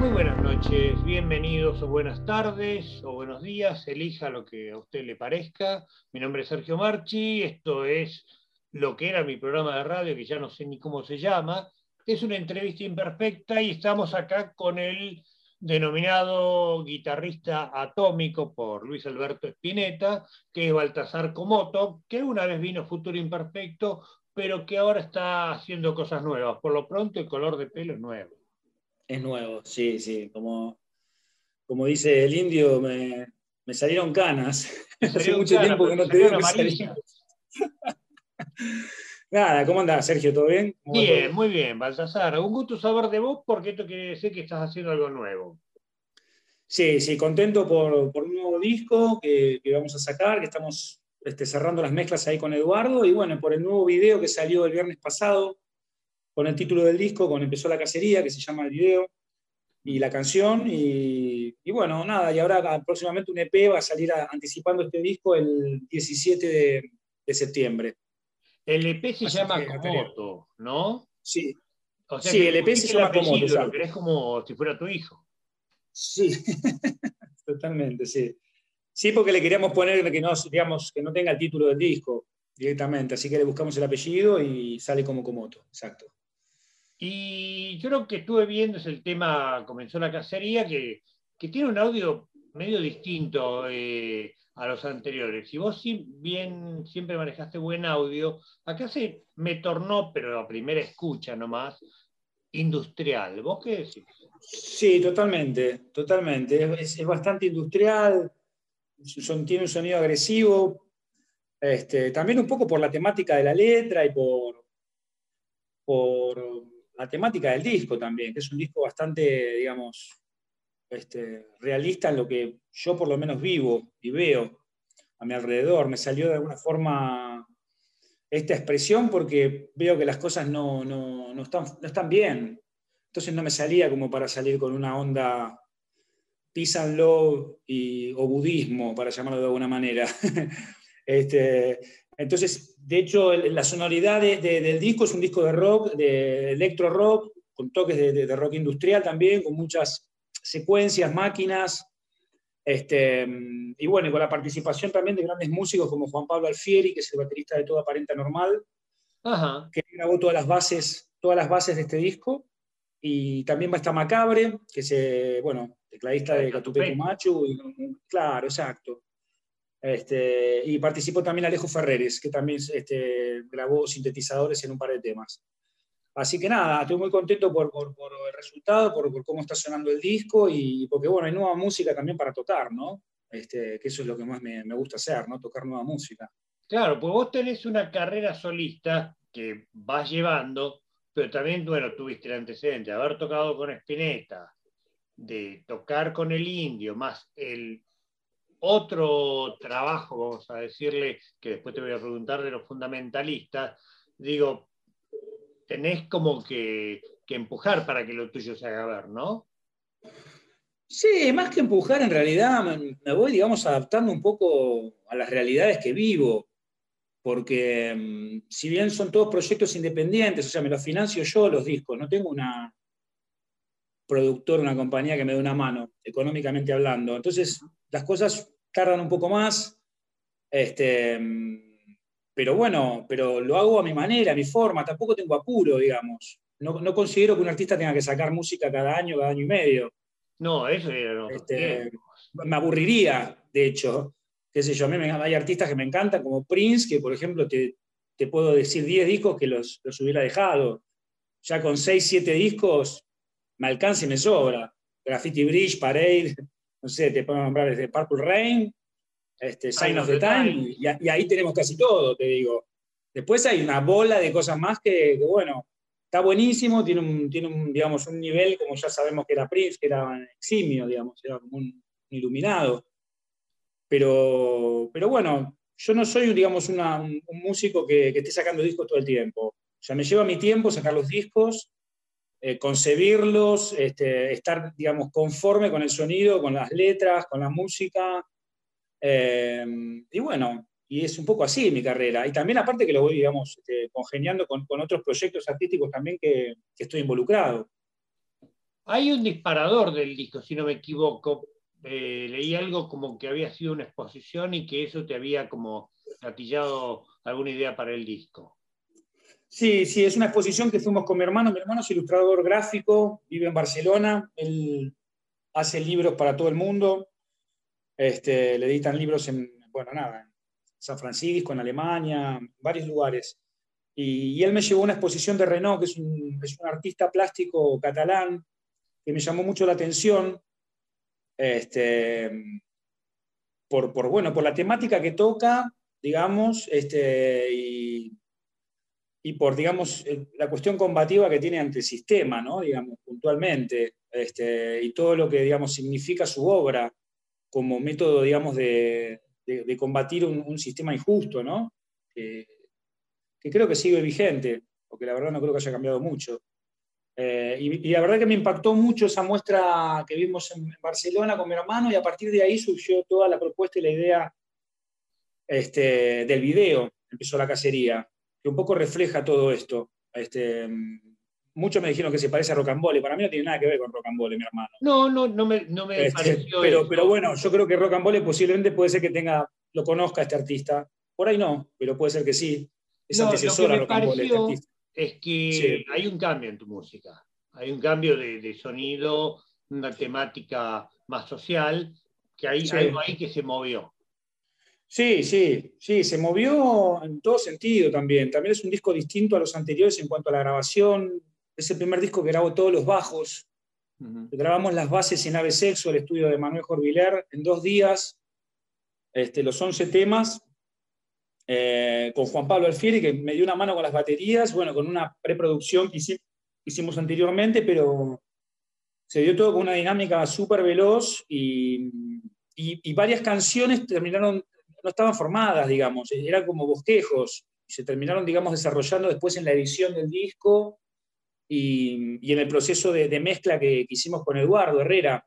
Muy buenas noches, bienvenidos o buenas tardes o buenos días, elija lo que a usted le parezca. Mi nombre es Sergio Marchi, esto es lo que era mi programa de radio, que ya no sé ni cómo se llama. Es una entrevista imperfecta y estamos acá con el denominado guitarrista atómico por Luis Alberto Spinetta, que es Baltasar Comoto, que una vez vino Futuro Imperfecto, pero que ahora está haciendo cosas nuevas. Por lo pronto el color de pelo es nuevo. Es nuevo, sí, sí. Como, como dice el indio, me, salieron canas. Hace mucho tiempo que no te veo Nada, ¿cómo andás, Sergio? ¿Todo bien? Bien, muy bien, Baltasar. Un gusto saber de vos porque esto quiere decir que estás haciendo algo nuevo. Sí, sí, contento por, un nuevo disco que, vamos a sacar, que estamos este, cerrando las mezclas ahí con Eduardo y bueno, por el nuevo video que salió el viernes pasado con el título del disco, con Empezó la Cacería, que se llama el video, y la canción. Y, bueno, nada, y ahora próximamente un EP va a salir anticipando este disco el 17 de septiembre. El EP se llama Komoto, ¿no? Sí. sí, el EP se llama Komoto. Lo querés como si fuera tu hijo. Sí, totalmente, sí. Sí, porque le queríamos poner que no, digamos, que no tenga el título del disco directamente, así que le buscamos el apellido y sale como Komoto, exacto. Y yo lo que estuve viendo es el tema Comenzó la cacería, que, que tiene un audio medio distinto. Eh, a los anteriores. Si vos bien siempre manejaste buen audio, acá se me tornó, pero a primera escucha nomás, industrial. ¿Vos qué decís? Sí, totalmente, totalmente. Es, bastante industrial, tiene un sonido agresivo, este, también un poco por la temática de la letra y por, por la temática del disco también, que es un disco bastante, digamos, este, realista en lo que yo por lo menos vivo y veo a mi alrededor. Me salió de alguna forma esta expresión porque veo que las cosas no, están, no están bien. Entonces no me salía como para salir con una onda love y, o budismo, para llamarlo de alguna manera. este, entonces, de hecho, la sonoridad del disco es un disco de rock, de electro rock, con toques de rock industrial también, con muchas secuencias, máquinas, este, y bueno, con la participación también de grandes músicos como Juan Pablo Alfieri, que es el baterista de Todo Aparenta Normal, que grabó todas las bases, todas las bases de este disco. Y también va a estar Macabre, que es, eh, bueno, tecladista de Catupecu Machu. claro, exacto. Este, y participó también Alejo Ferreres, que también este, grabó sintetizadores en un par de temas. Así que nada, estoy muy contento por, el resultado, por, cómo está sonando el disco y porque, bueno, hay nueva música también para tocar, ¿no? Este, que eso es lo que más me, gusta hacer, ¿no? Tocar nueva música. Claro, pues vos tenés una carrera solista que vas llevando, pero también, bueno, tuviste el antecedente de haber tocado con Spinetta, de tocar con el indio, más el otro trabajo, vamos a decirle, que después te voy a preguntar de los fundamentalistas, digo, tenés como que, empujar para que lo tuyo se haga ver, ¿no? Sí, más que empujar, en realidad me voy, digamos, adaptando un poco a las realidades que vivo, porque mm, si bien son todos proyectos independientes, o sea, me los financio yo los discos, no tengo una productora, una compañía que me dé una mano, económicamente hablando. Entonces, las cosas tardan un poco más. Este, pero bueno, pero lo hago a mi manera, a mi forma, tampoco tengo apuro, digamos. No, considero que un artista tenga que sacar música cada año, cada año y medio. No, eso no. Este, me aburriría, de hecho. Qué sé yo, a mí me, hay artistas que me encantan, como Prince, que por ejemplo te, puedo decir 10 discos que los, hubiera dejado. Ya con 6, 7 discos me alcanza y me sobra. Graffiti Bridge, Parade, no sé, te puedo nombrar desde Purple Rain, este, Sign of the Time, y, ahí tenemos casi todo, te digo. Después hay una bola de cosas más que, bueno, está buenísimo, tiene, un, tiene un, digamos, un nivel, como ya sabemos que era Prince, que era eximio, digamos, era como un, iluminado. Pero, pero bueno, yo no soy, digamos, un, músico que, esté sacando discos todo el tiempo. O sea, me lleva mi tiempo sacar los discos, eh, concebirlos, este, estar, digamos, conforme con el sonido, con las letras, con la música, Em, y bueno, y es un poco así mi carrera. Y también aparte que lo voy, digamos, este, congeniando con, otros proyectos artísticos también que, estoy involucrado. Hay un disparador del disco, si no me equivoco. Eh, leí algo como que había sido una exposición y que eso te había como gatillado alguna idea para el disco. Sí, sí, es una exposición que fuimos con mi hermano. Mi hermano es ilustrador gráfico, vive en Barcelona, él hace libros para todo el mundo. Este, le editan libros en, bueno, nada, en San Francisco, en Alemania, en varios lugares. Y, él me llevó a una exposición de Renault, que es un, es un, artista plástico catalán, que me llamó mucho la atención. Este, por, por, bueno, por la temática que toca, digamos, este, y, y por, digamos, la cuestión combativa que tiene ante el sistema, ¿no? digamos, puntualmente, este, y todo lo que, digamos, significa su obra como método, digamos, de, de, combatir un, sistema injusto, ¿no? Que, creo que sigue vigente, porque la verdad no creo que haya cambiado mucho. Eh, y, la verdad que me impactó mucho esa muestra que vimos en, Barcelona con mi hermano, y a partir de ahí surgió toda la propuesta y la idea este, del video, empezó la cacería que un poco refleja todo esto. Este, muchos me dijeron que se parece a Rocambole. Para mí no tiene nada que ver con Rocambole, mi hermano. No, no, no me, no me este, pareció. Pero, pero bueno, yo creo que Rocambole posiblemente puede ser que tenga, lo conozca este artista. Por ahí no, pero puede ser que sí. Es antecesor a Rocambole. Este es que hay un cambio en tu música. Hay un cambio de, sonido, una temática más social, que hay algo ahí que se movió. Sí, sí, sí, se movió en todo sentido también. También es un disco distinto a los anteriores en cuanto a la grabación. Es el primer disco que grabó todos los bajos. Grabamos las bases en Ave Sexo, el estudio de Manuel Jorviler, en dos días, este, los 11 temas, eh, con Juan Pablo Alfieri, que me dio una mano con las baterías, bueno, con una preproducción que hicimos anteriormente, pero se dio todo con una dinámica súper veloz y, y, varias canciones terminaron no estaban formadas, digamos, eran como bosquejos, y se terminaron, digamos, desarrollando después en la edición del disco y, en el proceso de, mezcla que, hicimos con Eduardo Herrera.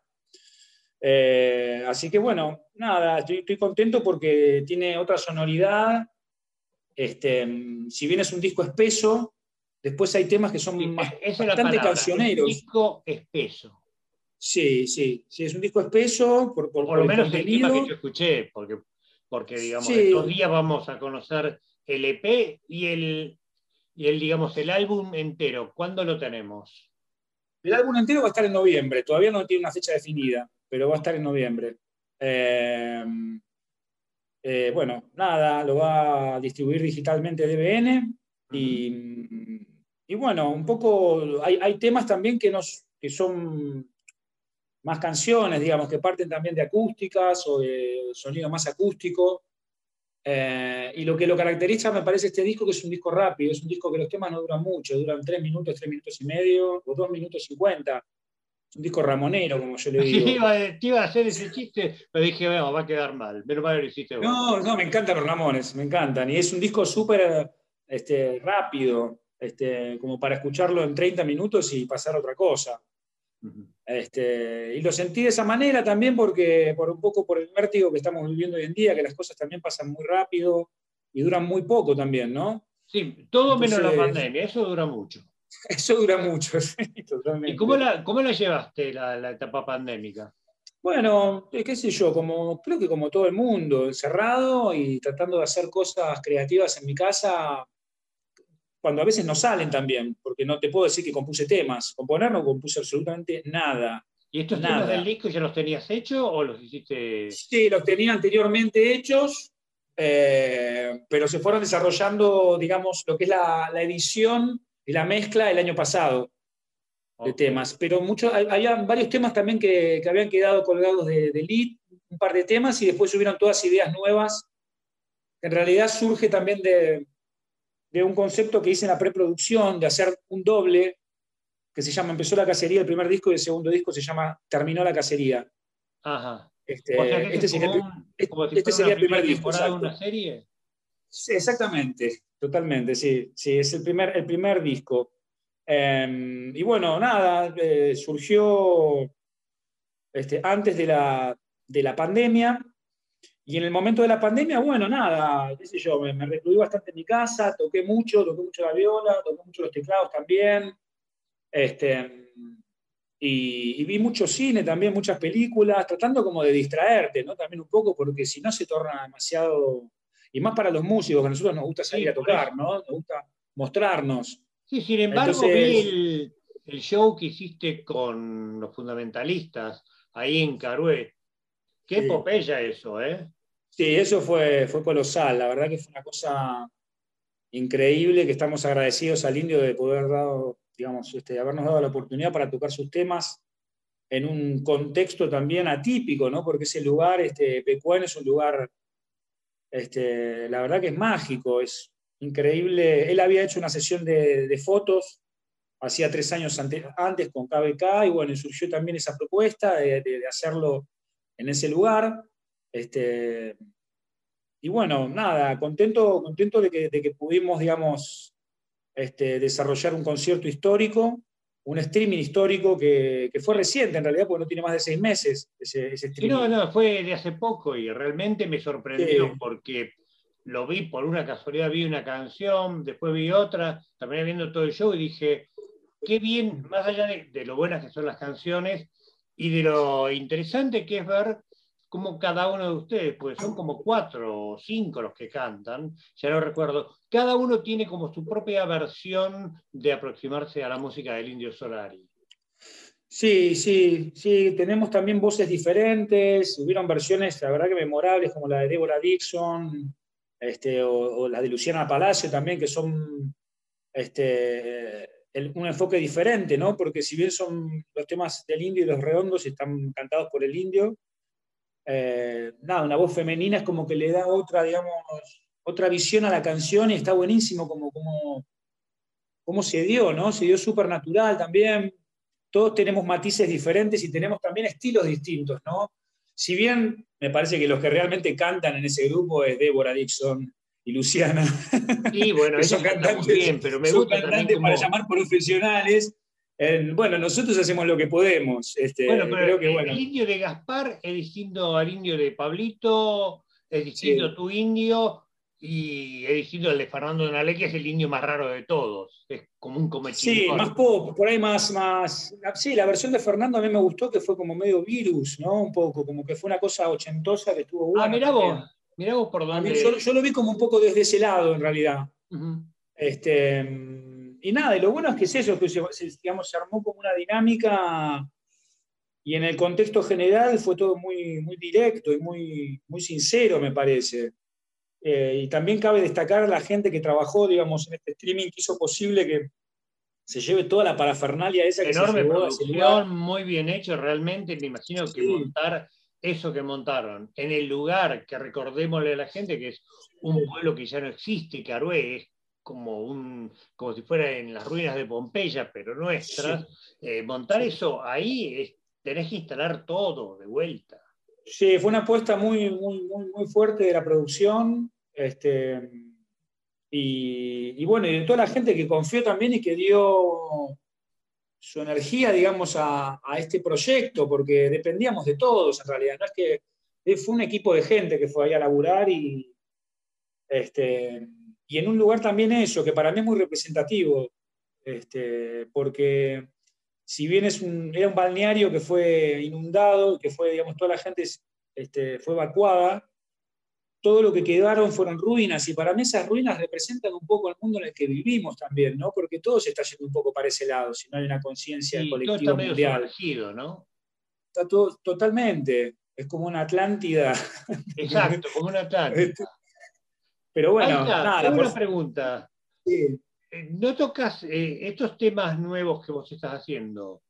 Eh, así que bueno, nada, estoy, contento porque tiene otra sonoridad. Este, si bien es un disco espeso, después hay temas que son bastante cancioneros. Un disco espeso. Sí, sí, sí, es un disco espeso por, por, lo menos el tema que yo escuché, porque porque digamos, estos días vamos a conocer el EP y el, y el, digamos, el álbum entero. ¿Cuándo lo tenemos? El álbum entero va a estar en noviembre, todavía no tiene una fecha definida, pero va a estar en noviembre. Eh, eh, bueno, nada, lo va a distribuir digitalmente DBN y, y, bueno, un poco hay, hay temas también que, nos, que son más canciones, digamos, que parten también de acústicas o de sonido más acústico. Eh, y lo que lo caracteriza, me parece, este disco, que es un disco rápido, es un disco que los temas no duran mucho, duran tres minutos, tres minutos y medio, o dos minutos cincuenta. Es un disco ramonero, como yo le digo. Sí, te iba a hacer ese chiste, pero dije, bueno, va a quedar mal. Pero mal lo hiciste No, no, me encantan los Ramones, me encantan. Y es un disco súper este, rápido, este, como para escucharlo en 30 minutos y pasar a otra cosa. Este, y lo sentí de esa manera también porque, por un poco por el vértigo que estamos viviendo hoy en día, que las cosas también pasan muy rápido y duran muy poco también, ¿no? Sí, todo menos la pandemia, eso dura mucho. Eso dura mucho, ¿Y cómo la, cómo la llevaste la, la, etapa pandémica? Bueno, eh, qué sé yo, como, creo que como todo el mundo, encerrado y tratando de hacer cosas creativas en mi casa cuando a veces no salen también, porque no te puedo decir que compuse temas. Componer no compuse absolutamente nada. ¿Y estos temas del disco ya los tenías hechos o los hiciste? Sí, los tenía anteriormente hechos, eh, pero se fueron desarrollando, digamos, lo que es la, edición y la mezcla el año pasado de temas. Pero muchos, había varios temas también que, habían quedado colgados de, de lead, un par de temas, y después subieron todas ideas nuevas. En realidad surge también de, de un concepto que hice en la preproducción, de hacer un doble, que se llama Empezó la cacería, el primer disco, y el segundo disco se llama Terminó la cacería. Ajá. Este, este sería, este sería el primer disco. una serie? Sí, exactamente, totalmente, sí. Sí, es el primer, el primer disco. Em, y bueno, nada, eh, surgió este, antes de la, de la pandemia, y en el momento de la pandemia, bueno, nada, qué sé yo, me, me recluí bastante en mi casa, toqué mucho, toqué mucho la viola, toqué mucho los teclados también. Este, y, vi mucho cine también, muchas películas, tratando como de distraerte, ¿no? También un poco, porque si no se torna demasiado, y más para los músicos, que a nosotros nos gusta salir a tocar, ¿no? Nos gusta mostrarnos. Sí, sin embargo, vi el, show que hiciste con los fundamentalistas ahí en Carué. Qué epopeya eso, ¿eh? Sí, eso fue, fue colosal, la verdad que fue una cosa increíble, que estamos agradecidos al indio de poder dado digamos, este, habernos dado la oportunidad para tocar sus temas en un contexto también atípico, ¿no? porque ese lugar, este, Pecuén, es un lugar, este, la verdad que es mágico, es increíble. Él había hecho una sesión de, fotos hacía tres años antes, con KBK, y bueno, surgió también esa propuesta de, hacerlo en ese lugar. Este, y bueno, nada, contento, contento de que, de que pudimos, digamos, este, desarrollar un concierto histórico, un streaming histórico que, fue reciente en realidad, porque no tiene más de seis meses ese, streaming. no, no, fue de hace poco y realmente me sorprendió porque lo vi por una casualidad, vi una canción, después vi otra, también viendo todo el show y dije, qué bien, más allá de, de lo buenas que son las canciones y de lo interesante que es ver como cada uno de ustedes, pues son como cuatro o cinco los que cantan, ya no recuerdo, cada uno tiene como su propia versión de aproximarse a la música del Indio Solari. Sí, sí, sí, tenemos también voces diferentes, hubieron versiones, la verdad que memorables, como la de Deborah Dixon, este, o, la de Luciana Palacio también, que son este, un enfoque diferente, ¿no? Porque si bien son los temas del indio y los redondos están cantados por el indio, eh, nada, una voz femenina es como que le da otra, digamos, otra visión a la canción y está buenísimo como, como, como se dio, ¿no? Se dio súper natural también. Todos tenemos matices diferentes y tenemos también estilos distintos, ¿no? Si bien me parece que los que realmente cantan en ese grupo es Débora Dixon y Luciana. Sí, bueno, son cantantes, bien, pero me gusta para llamar profesionales bueno, nosotros hacemos lo que podemos. Este, bueno, pero el indio de Gaspar es distinto al indio de Pablito, es distinto tu indio y es distinto al de Fernando Donale, que es el indio más raro de todos. Es como un cometido. Sí, más pop, por ahí más, más. Sí, la versión de Fernando a mí me gustó que fue como medio virus, ¿no? Un poco, como que fue una cosa ochentosa que estuvo buena. Ah, mirá vos, mirá vos por dónde. Yo, lo vi como un poco desde ese lado, en realidad. Este y nada, y lo bueno es que es eso, que se, digamos, se armó como una dinámica y en el contexto general fue todo muy, muy directo y muy, muy sincero, me parece. Eh, y también cabe destacar a la gente que trabajó, digamos, en este streaming, que hizo posible que se lleve toda la parafernalia esa que Enorme se producción, muy bien hecho, realmente. Me imagino que montar eso que montaron en el lugar que recordémosle a la gente que es un pueblo que ya no existe, que Arué es como, un, como si fuera en las ruinas de Pompeya, pero nuestras, eh, montar eso ahí, tenés que instalar todo de vuelta. Sí, fue una apuesta muy, muy, muy, fuerte de la producción. Este, y, bueno, y de toda la gente que confió también y que dio su energía, digamos, a, a, este proyecto, porque dependíamos de todos en realidad. No es que fue un equipo de gente que fue ahí a laburar y, este, y en un lugar también eso, que para mí es muy representativo, este, porque si bien es un, era un balneario que fue inundado, que fue, digamos, toda la gente este, fue evacuada, todo lo que quedaron fueron ruinas, y para mí esas ruinas representan un poco el mundo en el que vivimos también, ¿no? Porque todo se está yendo un poco para ese lado, si no hay una conciencia colectiva todo está mundial. ¿no? Está todo totalmente, es como una Atlántida. Exacto, como una Atlántida. Este, pero bueno, nada. Una pregunta. Eh, ¿No tocas eh, estos temas nuevos que vos estás haciendo?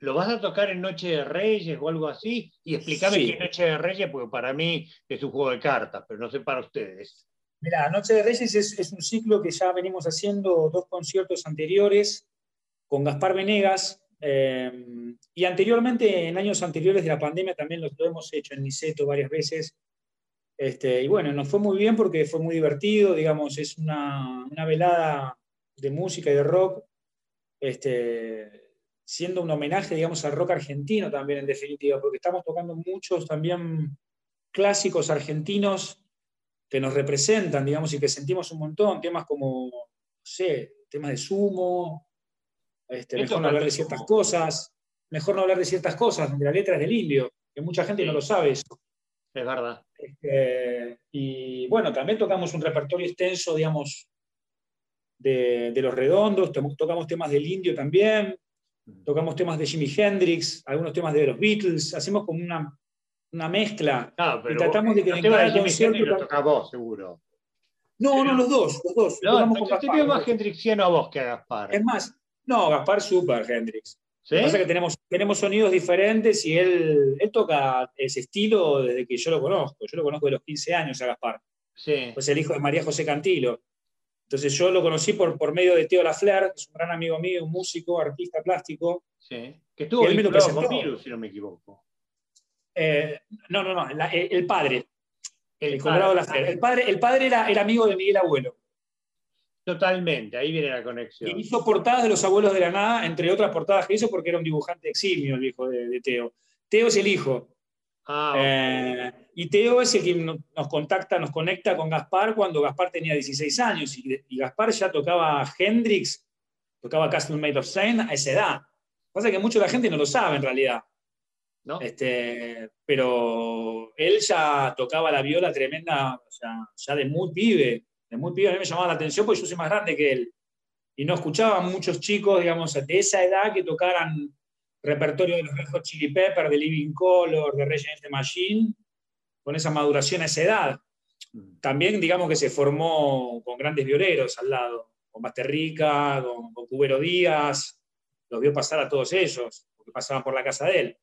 ¿Lo vas a tocar en Noche de Reyes o algo así? Y explícame qué es Noche de Reyes, porque para mí es un juego de cartas, pero no sé para ustedes. Mira, Noche de Reyes es, un ciclo que ya venimos haciendo dos conciertos anteriores con Gaspar Venegas. Eh, y anteriormente, en años anteriores de la pandemia, también lo hemos hecho en Niceto varias veces este, y bueno, nos fue muy bien porque fue muy divertido, digamos, es una, velada de música y de rock, este, siendo un homenaje, digamos, al rock argentino también, en definitiva, porque estamos tocando muchos también clásicos argentinos que nos representan, digamos, y que sentimos un montón, temas como, no sé, temas de sumo, este, mejor hablar de ciertas cosas. mejor no hablar de ciertas cosas, la letra es del indio, que mucha gente no lo sabe eso. Es verdad. Este, y bueno, también tocamos un repertorio extenso, digamos, de, los redondos, tocamos temas del indio también, tocamos temas de Jimi Hendrix, algunos temas de los Beatles, hacemos como una, una mezcla. y tratamos de que en cada de lo toca vos, seguro. No, no, los dos, los dos. No, te veo más hendrixiano a vos que a Gaspar. Es más, no, Gaspar super Hendrix. Lo que pasa es que tenemos, tenemos sonidos diferentes y él, él toca ese estilo desde que yo lo conozco. Yo lo conozco de los 15 años a Gaspar. Sí. Pues el hijo de María José Cantilo. Entonces yo lo conocí por, por medio de Teo Lafler, que es un gran amigo mío, un músico, artista plástico. Sí. Que estuvo él lo presentó. Virus, si no me equivoco. Eh, no, no, no, el padre. El, padre. El padre, el padre era, el amigo de Miguel Abuelo. Totalmente, ahí viene la conexión. Y hizo portadas de los abuelos de la nada, entre otras portadas que hizo porque era un dibujante eximio, el hijo de, Teo. Teo es el hijo. Ah, eh, y Teo es el que nos contacta, nos conecta con Gaspar cuando Gaspar tenía 16 años y, Gaspar ya tocaba Hendrix, tocaba Castle Made of Saint a esa edad. Pasa que mucha la gente no lo sabe en realidad. ¿No? Este, pero él ya tocaba la viola tremenda, o sea, ya de muy pibe de muy pibe a mí me llamaba la atención porque yo soy más grande que él. Y no escuchaba muchos chicos, digamos, de esa edad que tocaran repertorio de los Red Hot Chili Peppers, de Living Color, de Rage Against the Machine, con esa maduración a esa edad. También, digamos, que se formó con grandes violeros al lado, con Basterrica, con, con Cubero Díaz, los vio pasar a todos ellos, porque pasaban por la casa de él.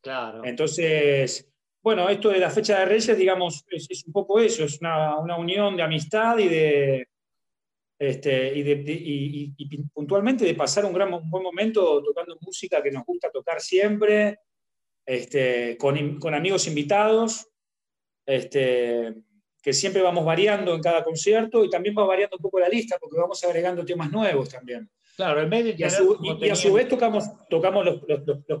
Claro. Entonces, bueno, esto de la fecha de Reyes, digamos, es, un poco eso, es una, unión de amistad y de, este, y, puntualmente de pasar un, gran, buen momento tocando música que nos gusta tocar siempre, este, con, amigos invitados, este, que siempre vamos variando en cada concierto y también va variando un poco la lista porque vamos agregando temas nuevos también. Claro, en vez de y, a su, vez tocamos, tocamos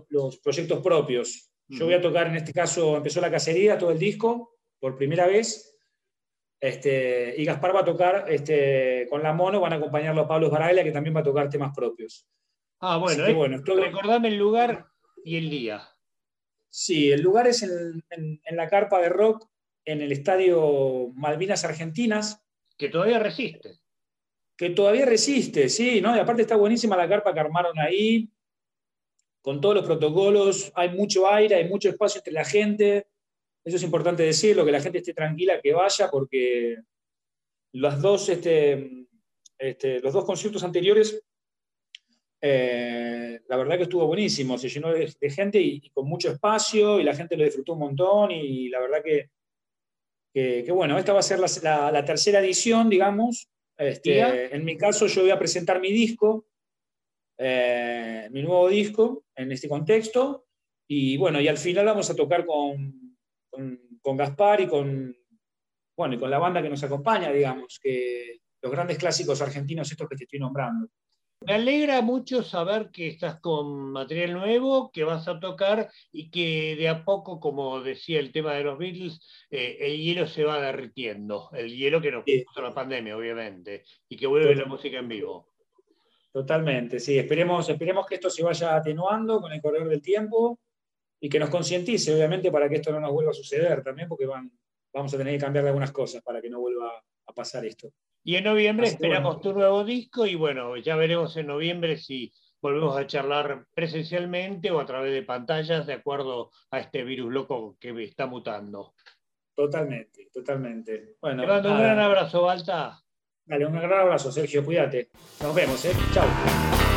los proyectos propios. Yo voy a tocar, en este caso, empezó la cacería, todo el disco, por primera vez. Este, y Gaspar va a tocar este, con la mono, van a acompañarlo a Pablo Baraglia, que también va a tocar temas propios. Ah, bueno, eh, bueno recordame el lugar y el día. Sí, el lugar es en, en, la carpa de rock, en el estadio Malvinas Argentinas. Que todavía resiste. Que todavía resiste, sí, ¿no? Y aparte está buenísima la carpa que armaron ahí con todos los protocolos, hay mucho aire, hay mucho espacio entre la gente. Eso es importante decirlo, que la gente esté tranquila, que vaya, porque los dos, este, este, los dos conciertos anteriores, eh, la verdad que estuvo buenísimo, se llenó de, gente y, con mucho espacio y la gente lo disfrutó un montón y la verdad que, que, bueno, esta va a ser la, tercera edición, digamos. Este, en mi caso yo voy a presentar mi disco, eh, mi nuevo disco en este contexto. Y bueno, y al final vamos a tocar con, con, Gaspar y con, bueno, y con la banda que nos acompaña, digamos, que los grandes clásicos argentinos estos que te estoy nombrando. Me alegra mucho saber que estás con material nuevo, que vas a tocar y que de a poco, como decía el tema de los Beatles, eh, el hielo se va derritiendo. El hielo que nos puso la pandemia, obviamente, y que vuelve la música en vivo. Totalmente, sí. Esperemos, esperemos que esto se vaya atenuando con el correr del tiempo y que nos concientice, obviamente, para que esto no nos vuelva a suceder también, porque van, vamos a tener que cambiar algunas cosas para que no vuelva a pasar esto. Y en noviembre esperamos tu nuevo disco y bueno, ya veremos en noviembre si volvemos a charlar presencialmente o a través de pantallas de acuerdo a este virus loco que está mutando. Totalmente, totalmente. Bueno, Te mando un gran abrazo, Balta. Dale, un gran abrazo, Sergio, cuídate. Nos vemos, ¿eh? Chao.